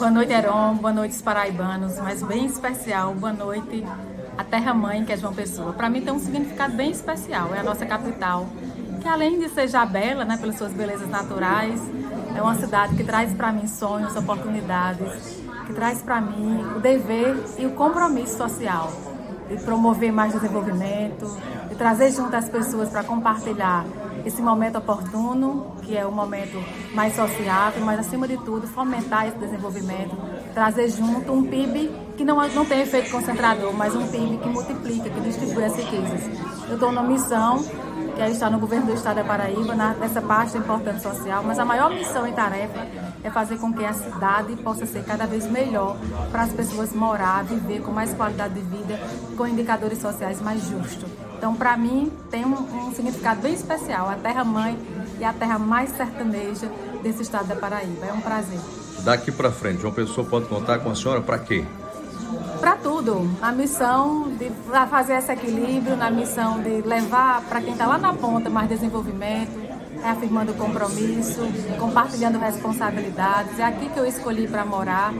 Boa noite, Heron. Boa noite, os paraibanos. Mas bem especial, boa noite, a terra-mãe, que é João Pessoa. Para mim tem um significado bem especial. É a nossa capital, que além de ser já bela, né, pelas suas belezas naturais, é uma cidade que traz para mim sonhos, oportunidades, que traz para mim o dever e o compromisso social de promover mais desenvolvimento, de trazer junto as pessoas para compartilhar esse momento oportuno, que é o momento mais sociável, mas acima de tudo fomentar esse desenvolvimento, trazer junto um PIB que não, não tem efeito concentrador, mas um PIB que multiplica, que distribui as riquezas. Eu estou numa missão que é estar no governo do estado da Paraíba, nessa parte importante social, mas a maior missão e tarefa é fazer com que a cidade possa ser cada vez melhor para as pessoas morar, viver com mais qualidade de vida, com indicadores sociais mais justos. Então, para mim, tem um, um, significado bem especial. A terra-mãe e a terra mais sertaneja desse estado da Paraíba. É um prazer. Daqui para frente, uma pessoa pode contar com a senhora para quê? Para tudo. A missão de fazer esse equilíbrio, na missão de levar para quem está lá na ponta mais desenvolvimento, reafirmando o compromisso, compartilhando responsabilidades. É aqui que eu escolhi para morar.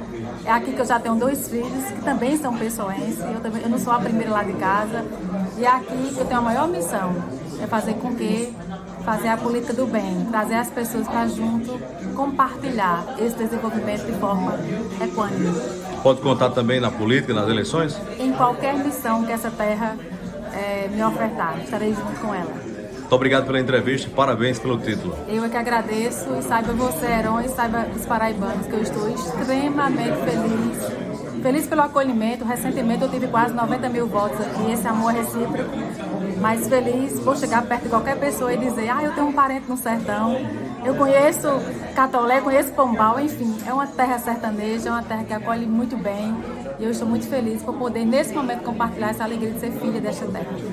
É aqui que eu já tenho dois filhos que também são pessoenses. Eu, também, eu não sou a primeira lá de casa. E é aqui que eu tenho a maior missão, é fazer com que fazer a política do bem, trazer as pessoas para junto, compartilhar esse desenvolvimento de forma equânime. Pode contar também na política, nas eleições? Em qualquer missão que essa terra é, me ofertar, estarei junto com ela. Muito obrigado pela entrevista e parabéns pelo título. Eu é que agradeço e saiba você, Heron, e saiba os paraibanos, que eu estou extremamente feliz. Feliz pelo acolhimento. Recentemente eu tive quase 90 mil votos aqui, esse amor é recíproco. Mas feliz por chegar perto de qualquer pessoa e dizer: Ah, eu tenho um parente no sertão. Eu conheço Catolé, conheço Pombal, enfim, é uma terra sertaneja, é uma terra que acolhe muito bem. E eu estou muito feliz por poder, nesse momento, compartilhar essa alegria de ser filha desta terra.